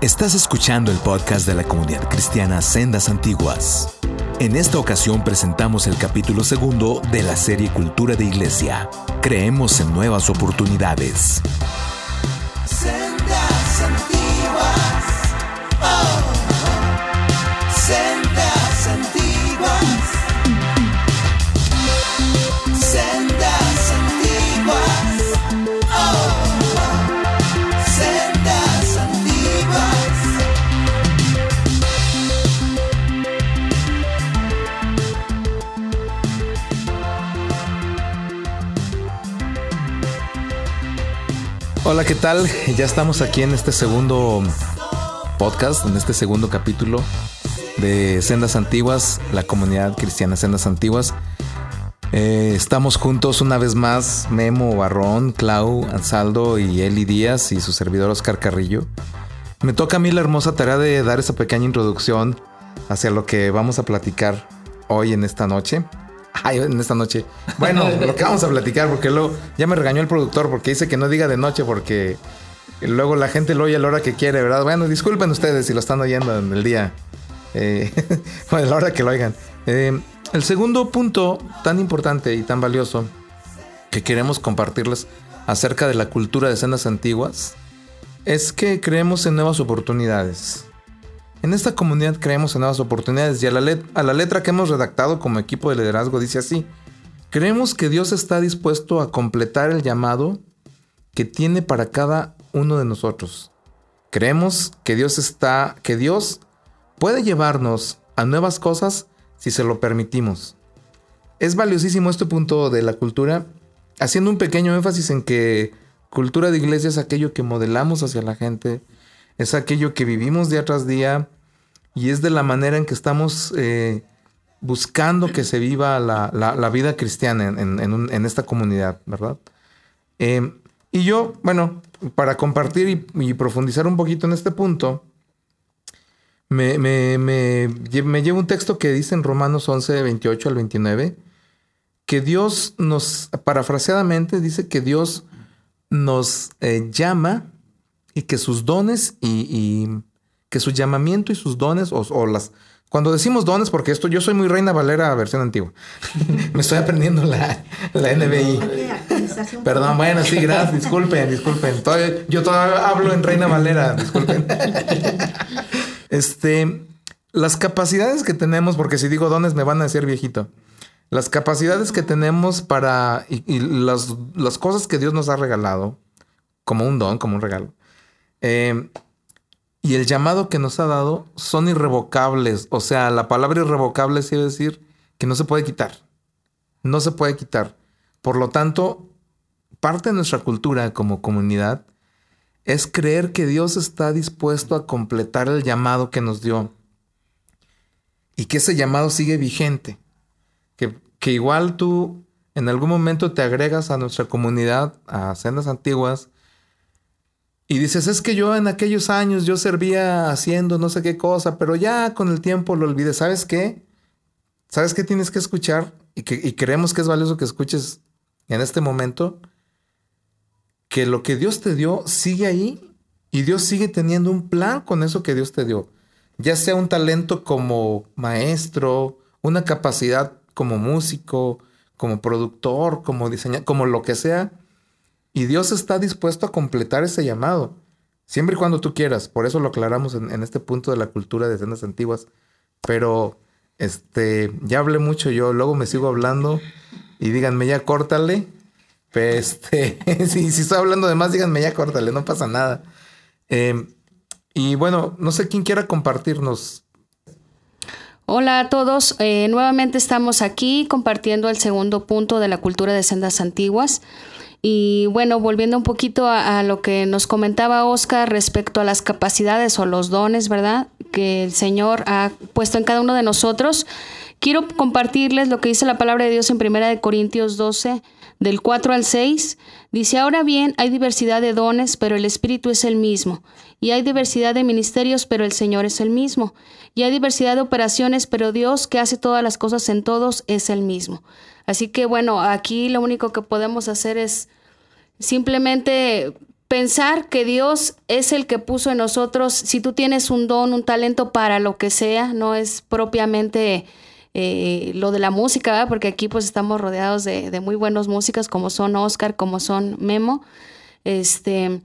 Estás escuchando el podcast de la comunidad cristiana Sendas Antiguas. En esta ocasión presentamos el capítulo segundo de la serie Cultura de Iglesia. Creemos en nuevas oportunidades. ¿Qué tal? Ya estamos aquí en este segundo podcast, en este segundo capítulo de Sendas Antiguas, la comunidad cristiana Sendas Antiguas. Eh, estamos juntos una vez más, Memo Barrón, Clau, Ansaldo y Eli Díaz y su servidor Oscar Carrillo. Me toca a mí la hermosa tarea de dar esa pequeña introducción hacia lo que vamos a platicar hoy en esta noche. Ay, en esta noche. Bueno, lo que vamos a platicar, porque luego ya me regañó el productor porque dice que no diga de noche porque luego la gente lo oye a la hora que quiere, ¿verdad? Bueno, disculpen ustedes si lo están oyendo en el día. Eh, bueno, a la hora que lo oigan. Eh, el segundo punto tan importante y tan valioso que queremos compartirles acerca de la cultura de escenas antiguas es que creemos en nuevas oportunidades. En esta comunidad creemos en nuevas oportunidades y a la, a la letra que hemos redactado como equipo de liderazgo dice así. Creemos que Dios está dispuesto a completar el llamado que tiene para cada uno de nosotros. Creemos que Dios está, que Dios puede llevarnos a nuevas cosas si se lo permitimos. Es valiosísimo este punto de la cultura, haciendo un pequeño énfasis en que cultura de iglesia es aquello que modelamos hacia la gente, es aquello que vivimos día tras día y es de la manera en que estamos eh, buscando que se viva la, la- vida cristiana en, en- en esta comunidad, ¿verdad? Eh, y yo, bueno, para compartir y, profundizar un poquito en este punto, me, me, me, me llevo un texto que dice en Romanos 11, 28 al 29, que Dios nos, parafraseadamente, dice que Dios nos eh, llama y que sus dones y, y que su llamamiento y sus dones, o, o las... Cuando decimos dones, porque esto yo soy muy Reina Valera versión antigua. me estoy aprendiendo la, la NBI. Perdón, bueno, sí, gracias, disculpen, disculpen. Todavía- yo todavía hablo en Reina Valera, disculpen. este, las capacidades que tenemos, porque si digo dones me van a decir viejito. Las capacidades que tenemos para y, y las, las cosas que Dios nos ha regalado, como un don, como un regalo, eh, y el llamado que nos ha dado son irrevocables. O sea, la palabra irrevocable quiere decir que no se puede quitar. No se puede quitar. Por lo tanto, parte de nuestra cultura como comunidad es creer que Dios está dispuesto a completar el llamado que nos dio y que ese llamado sigue vigente. Que, que igual tú en algún momento te agregas a nuestra comunidad, a sendas antiguas, y dices, es que yo en aquellos años yo servía haciendo no sé qué cosa, pero ya con el tiempo lo olvidé. ¿Sabes qué? ¿Sabes qué tienes que escuchar? Y, que, y creemos que es valioso que escuches en este momento que lo que Dios te dio sigue ahí y Dios sigue teniendo un plan con eso que Dios te dio. Ya sea un talento como maestro, una capacidad como músico, como productor, como diseñador, como lo que sea. Y Dios está dispuesto a completar ese llamado, siempre y cuando tú quieras. Por eso lo aclaramos en, este punto de la cultura de escenas antiguas. Pero este, ya hablé mucho yo, luego me sigo hablando y díganme ya córtale. Este, si, si estoy hablando de más, díganme ya córtale, no pasa nada. Eh, y bueno, no sé quién quiera compartirnos. Hola a todos, Eh, nuevamente estamos aquí compartiendo el segundo punto de la cultura de sendas antiguas. Y bueno, volviendo un poquito a, lo que nos comentaba Oscar respecto a las capacidades o los dones, ¿verdad? Que el Señor ha puesto en cada uno de nosotros. Quiero compartirles lo que dice la palabra de Dios en Primera de Corintios 12, del 4 al 6. Dice, ahora bien, hay diversidad de dones, pero el Espíritu es el mismo. Y hay diversidad de ministerios, pero el Señor es el mismo. Y hay diversidad de operaciones, pero Dios, que hace todas las cosas en todos, es el mismo. Así que bueno, aquí lo único que podemos hacer es simplemente pensar que Dios es el que puso en nosotros, si tú tienes un don, un talento para lo que sea, no es propiamente eh, lo de la música, porque aquí pues estamos rodeados de, de muy buenos músicos como son Oscar, como son Memo, este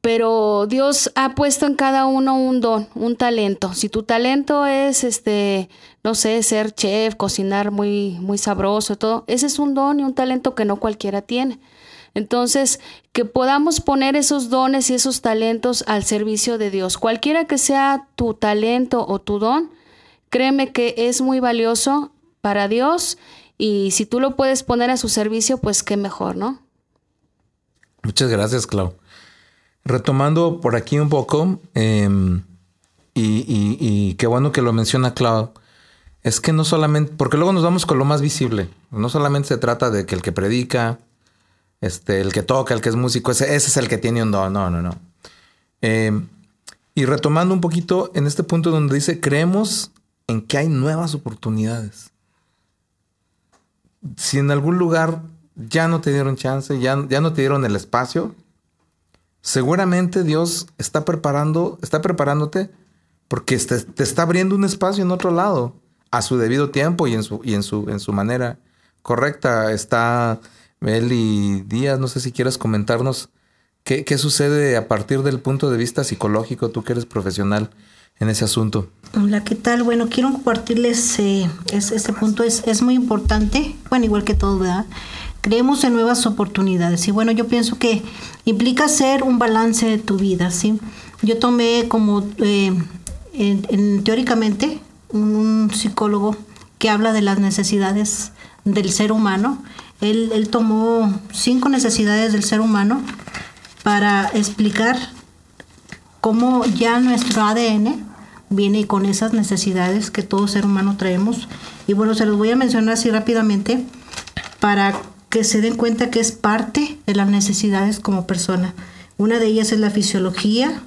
pero Dios ha puesto en cada uno un don, un talento. Si tu talento es, este, no sé, ser chef, cocinar muy, muy sabroso, todo, ese es un don y un talento que no cualquiera tiene. Entonces, que podamos poner esos dones y esos talentos al servicio de Dios. Cualquiera que sea tu talento o tu don, créeme que es muy valioso para Dios y si tú lo puedes poner a su servicio, pues qué mejor, ¿no? Muchas gracias, Clau. Retomando por aquí un poco, em, y, qué bueno que lo menciona Clau, es que no solamente, porque luego nos vamos con lo más visible, no solamente se trata de que el que predica, este, el que toca, el que es músico, ese, es el que tiene un don, no, no, no. Em, y retomando un poquito en este punto donde dice, creemos en que hay nuevas oportunidades. Si en algún lugar ya no te dieron chance, ya, ya no te dieron el espacio, seguramente Dios está preparando, está preparándote porque te, está abriendo un espacio en otro lado a su debido tiempo y en su, y en su, en su manera correcta. Está Meli Díaz, no sé si quieres comentarnos qué, qué sucede a partir del punto de vista psicológico, tú que eres profesional en ese asunto. Hola, ¿qué tal? Bueno, quiero compartirles eh, este punto, es, muy importante, bueno, igual que todo, creemos en nuevas oportunidades. Y bueno, yo pienso que implica hacer un balance de tu vida, ¿sí? Yo tomé como, eh, teóricamente, un, psicólogo que habla de las necesidades del ser humano. Él tomó cinco necesidades del ser humano para explicar cómo ya nuestro ADN viene con esas necesidades que todo ser humano traemos. Y bueno, se los voy a mencionar así rápidamente para que se den cuenta que es parte de las necesidades como persona. Una de ellas es la fisiología,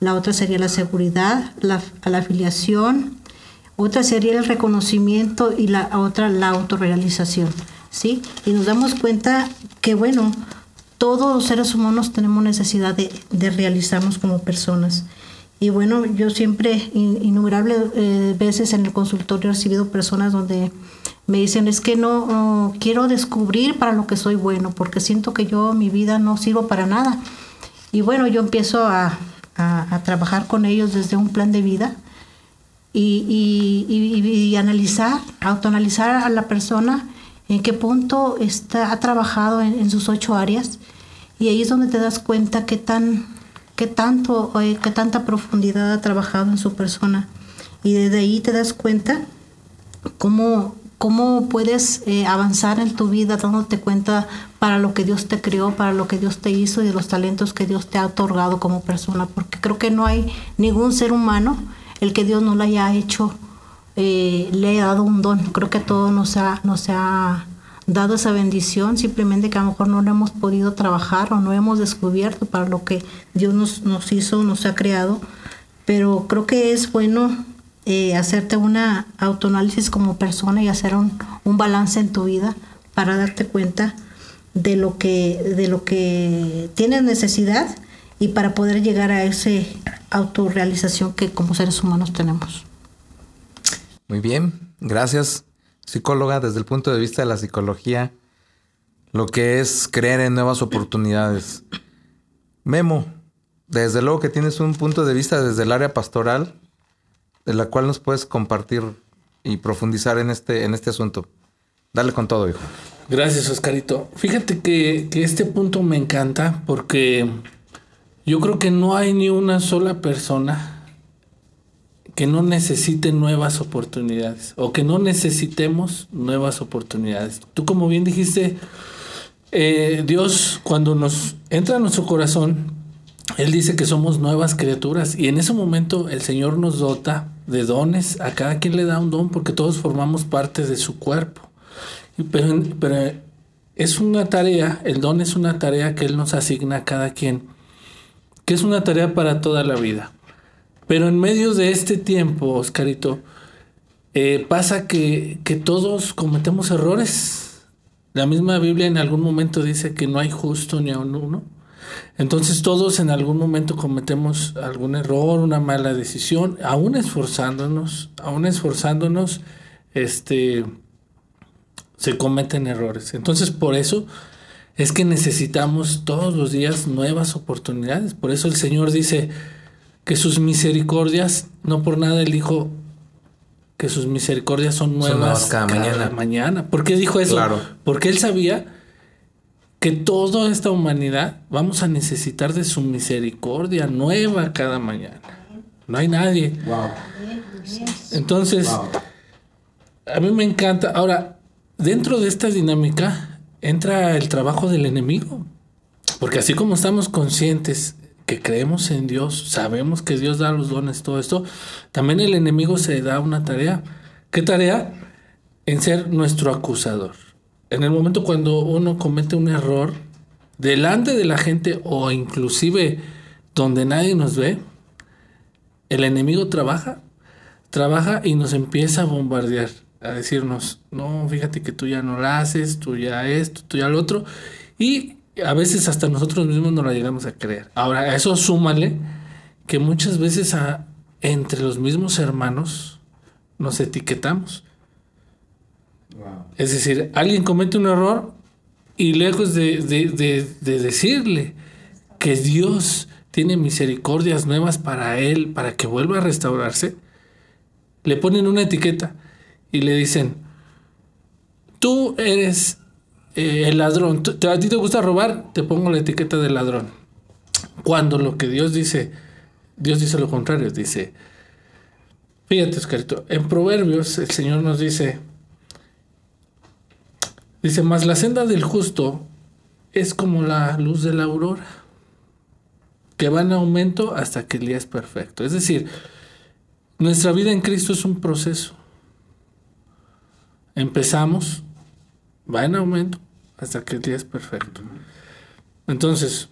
la otra sería la seguridad, la, la afiliación, otra sería el reconocimiento y la otra la autorrealización. ¿sí? Y nos damos cuenta que, bueno, todos los seres humanos tenemos necesidad de, de realizarnos como personas. Y bueno, yo siempre, innumerables eh, veces en el consultorio he recibido personas donde me dicen es que no, quiero descubrir para lo que soy bueno, porque siento que yo mi vida no sirvo para nada. Y bueno, yo empiezo a, trabajar con ellos desde un plan de vida y, y, analizar, autoanalizar a la persona en qué punto está, ha trabajado en, sus ocho áreas. Y ahí es donde te das cuenta qué tan qué tanto eh, qué tanta profundidad ha trabajado en su persona. Y desde ahí te das cuenta cómo cómo puedes eh, avanzar en tu vida dándote cuenta para lo que Dios te creó, para lo que Dios te hizo y de los talentos que Dios te ha otorgado como persona, porque creo que no hay ningún ser humano el que Dios no le haya hecho, eh, le haya dado un don. Creo que todo nos ha, nos ha dado esa bendición, simplemente que a lo mejor no lo hemos podido trabajar o no hemos descubierto para lo que Dios nos, nos hizo, nos ha creado. Pero creo que es bueno eh, hacerte una autoanálisis como persona y hacer un, balance en tu vida para darte cuenta de lo que de lo que tienes necesidad y para poder llegar a esa autorrealización que como seres humanos tenemos. Muy bien, gracias psicóloga desde el punto de vista de la psicología lo que es creer en nuevas oportunidades. Memo, desde luego que tienes un punto de vista desde el área pastoral de la cual nos puedes compartir y profundizar en este, en este asunto. Dale con todo, hijo. Gracias, Oscarito. Fíjate que, que este punto me encanta porque yo creo que no hay ni una sola persona que no necesite nuevas oportunidades o que no necesitemos nuevas oportunidades. Tú como bien dijiste, eh, Dios cuando nos entra a nuestro corazón, Él dice que somos nuevas criaturas y en ese momento el Señor nos dota de dones, a cada quien le da un don porque todos formamos parte de su cuerpo. Pero, pero es una tarea, el don es una tarea que Él nos asigna a cada quien, que es una tarea para toda la vida. Pero en medio de este tiempo, Oscarito, eh, pasa que, que todos cometemos errores. La misma Biblia en algún momento dice que no hay justo ni a uno. Entonces todos en algún momento cometemos algún error, una mala decisión, aún esforzándonos, aún esforzándonos, este, se cometen errores. Entonces por eso es que necesitamos todos los días nuevas oportunidades. Por eso el Señor dice que sus misericordias, no por nada Él dijo que sus misericordias son nuevas, nuevas cada mañana. mañana. ¿Por qué dijo eso? Claro. Porque Él sabía que toda esta humanidad vamos a necesitar de su misericordia nueva cada mañana. No hay nadie. Entonces, a mí me encanta. Ahora, dentro de esta dinámica entra el trabajo del enemigo. Porque así como estamos conscientes que creemos en Dios, sabemos que Dios da los dones, todo esto, también el enemigo se da una tarea. ¿Qué tarea? En ser nuestro acusador. En el momento cuando uno comete un error, delante de la gente o inclusive donde nadie nos ve, el enemigo trabaja, trabaja y nos empieza a bombardear, a decirnos, no, fíjate que tú ya no lo haces, tú ya esto, tú ya lo otro, y a veces hasta nosotros mismos no la llegamos a creer. Ahora, a eso súmale que muchas veces a- entre los mismos hermanos nos etiquetamos. Es decir, alguien comete un error y lejos de, de- de- de decirle que Dios tiene misericordias nuevas para él, para que vuelva a restaurarse, le ponen una etiqueta y le dicen, tú eres eh, el ladrón, a ti te gusta robar, te pongo la etiqueta de ladrón. Cuando lo que Dios dice, Dios dice lo contrario, dice, fíjate Oscarito, en Proverbios el Señor nos dice, dice, más la senda del justo es como la luz de la aurora, que va en aumento hasta que el día es perfecto. Es decir, nuestra vida en Cristo es un proceso. Empezamos, va en aumento hasta que el día es perfecto. Entonces,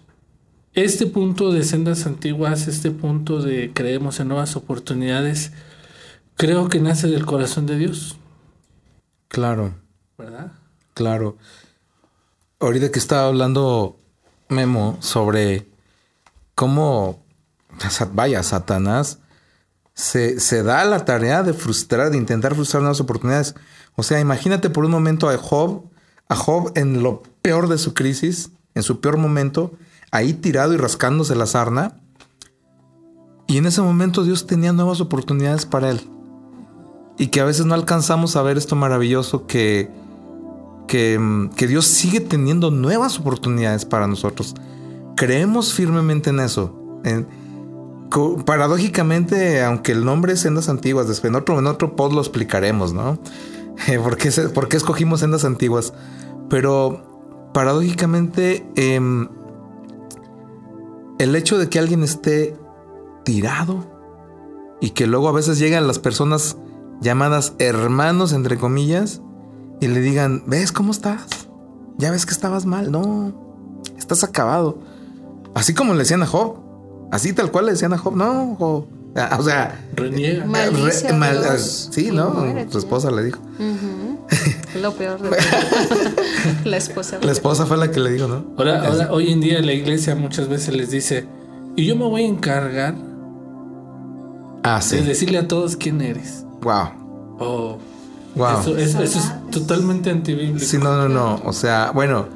este punto de sendas antiguas, este punto de creemos en nuevas oportunidades, creo que nace del corazón de Dios, Claro, ¿verdad? claro. Ahorita que estaba hablando Memo sobre cómo, vaya, Satanás se, da la tarea de frustrar, de intentar frustrar nuevas oportunidades. O sea, imagínate por un momento a Job, a Job en lo peor de su crisis, en su peor momento, ahí tirado y rascándose la sarna. Y en ese momento Dios tenía nuevas oportunidades para él. Y que a veces no alcanzamos a ver esto maravilloso que, que, mm, Dios sigue teniendo nuevas oportunidades para nosotros. Creemos firmemente en eso. Paradójicamente, aunque el nombre es Sendas Antiguas, después en otro, en otro pod lo explicaremos, ¿no? ¿Por qué, escogimos Sendas Antiguas? Pero paradójicamente, em, el hecho de que alguien esté tirado y que luego a veces llegan las personas llamadas hermanos, entre comillas, y le digan, ¿ves cómo estás? Ya ves que estabas mal, no, estás acabado. Así como le decían a Job, así tal cual le decían a Job, no, Job. Ah, O sea, Reniega. Re- mal- sí, ¿no? muérete. Su esposa le dijo. Ujú. Lo peor de todo. La esposa. La esposa fue la que le dijo, ¿no? Ahora, ahora, hoy en día la iglesia muchas veces les dice, y yo me voy a encargar Ah, de sí. decirle a todos quién eres. Wow. Oh, Wow. eso, es, eso es totalmente antibíblico. Sí, no, no, no. O sea, bueno,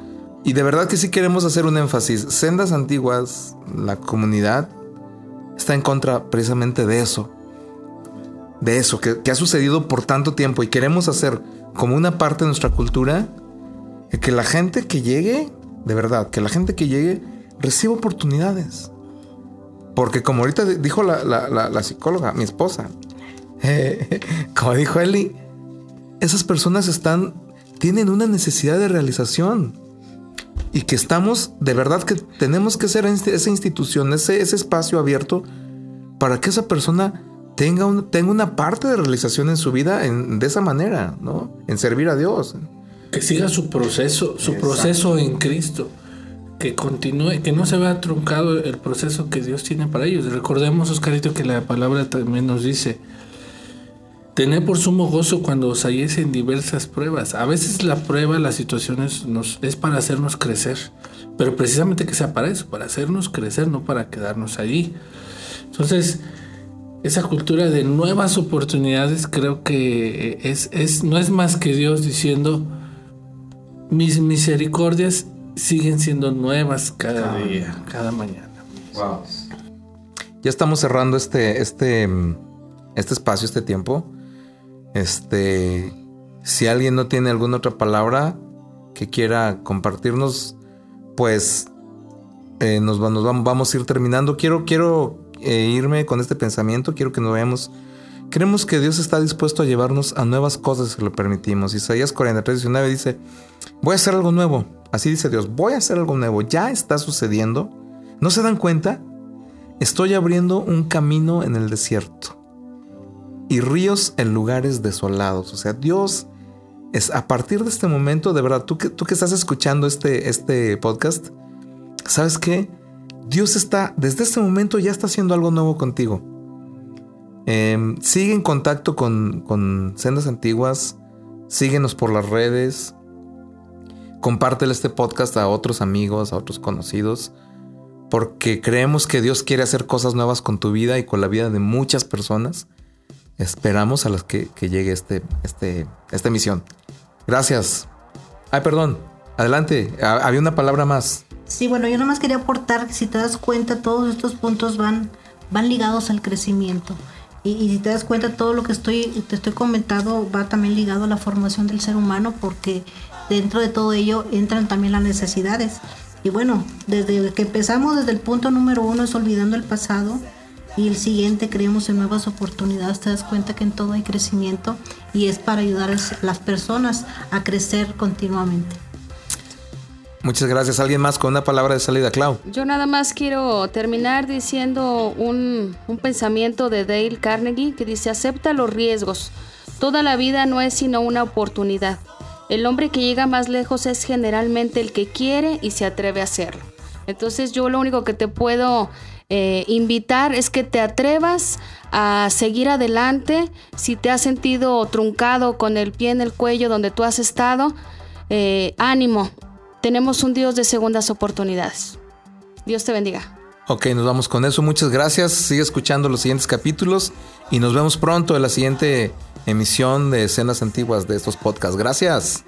y de verdad que sí queremos hacer un énfasis. Sendas antiguas, la comunidad está en contra precisamente de eso. De eso, que, ha sucedido por tanto tiempo y queremos hacer como una parte de nuestra cultura que la gente que llegue, de verdad, que la gente que llegue reciba oportunidades. Porque como ahorita di- dijo la psicóloga, mi esposa, eh, como dijo Eli, esas personas están, tienen una necesidad de realización. Y que estamos, de verdad que tenemos que ser inst- esa institución, ese, ese espacio abierto para que esa persona tenga, un- tenga una parte de realización en su vida en- de esa manera, ¿no? En servir a Dios. Que siga su proceso, su proceso en Cristo. Que continúe, que no se vea truncado el proceso que Dios tiene para ellos. Recordemos, Oscarito, que la palabra también nos dice, tener por sumo gozo cuando os halléis en diversas pruebas. A veces la prueba, las situaciones nos, es para hacernos crecer, pero precisamente que sea para eso, para hacernos crecer, no para quedarnos allí. Entonces, esa cultura de nuevas oportunidades creo que es, es, no es más que Dios diciendo, mis misericordias siguen siendo nuevas cada día, cada mañana. Ya estamos cerrando este, este, este espacio, este tiempo. Este, si alguien no tiene alguna otra palabra que quiera compartirnos, pues eh, nos, nos vamos, vamos a ir terminando. Quiero, quiero eh, irme con este pensamiento, quiero que nos veamos. Creemos que Dios está dispuesto a llevarnos a nuevas cosas si lo permitimos. Isaías 43, 19 dice, voy a hacer algo nuevo. Así dice Dios, voy a hacer algo nuevo. Ya está sucediendo. ¿No se dan cuenta? Estoy abriendo un camino en el desierto y ríos en lugares desolados. O sea, Dios es a partir de este momento, de verdad, tú que, tú que estás escuchando este, este podcast, ¿sabes qué? Dios está, desde este momento ya está haciendo algo nuevo contigo. Em, sigue en contacto con, con Sendas Antiguas, síguenos por las redes, compártele este podcast a otros amigos, a otros conocidos, porque creemos que Dios quiere hacer cosas nuevas con tu vida y con la vida de muchas personas. Esperamos a las que, que llegue este, este, esta emisión. Gracias. Ay, perdón. Adelante. Ha- Había una palabra más. Sí, bueno, yo nomás quería aportar si te das cuenta, todos estos puntos van, van ligados al crecimiento. Y, y si te das cuenta, todo lo que estoy, te estoy comentando va también ligado a la formación del ser humano, porque dentro de todo ello entran también las necesidades. Y bueno, desde que empezamos, desde el punto número uno es olvidando el pasado, y el siguiente creemos en nuevas oportunidades, te das cuenta que en todo hay crecimiento y es para ayudar a las personas a crecer continuamente. Muchas gracias. ¿Alguien más con una palabra de salida, Clau? Yo nada más quiero terminar diciendo un, un pensamiento de Dale Carnegie que dice, acepta los riesgos. Toda la vida no es sino una oportunidad. El hombre que llega más lejos es generalmente el que quiere y se atreve a hacerlo. Entonces yo lo único que te puedo eh, invitar es que te atrevas a seguir adelante. Si te has sentido truncado con el pie en el cuello donde tú has estado, eh, ánimo. Tenemos un Dios de segundas oportunidades. Dios te bendiga. Ok, nos vamos con eso. Muchas gracias. Sigue escuchando los siguientes capítulos y nos vemos pronto en la siguiente emisión de escenas antiguas de estos podcasts. Gracias.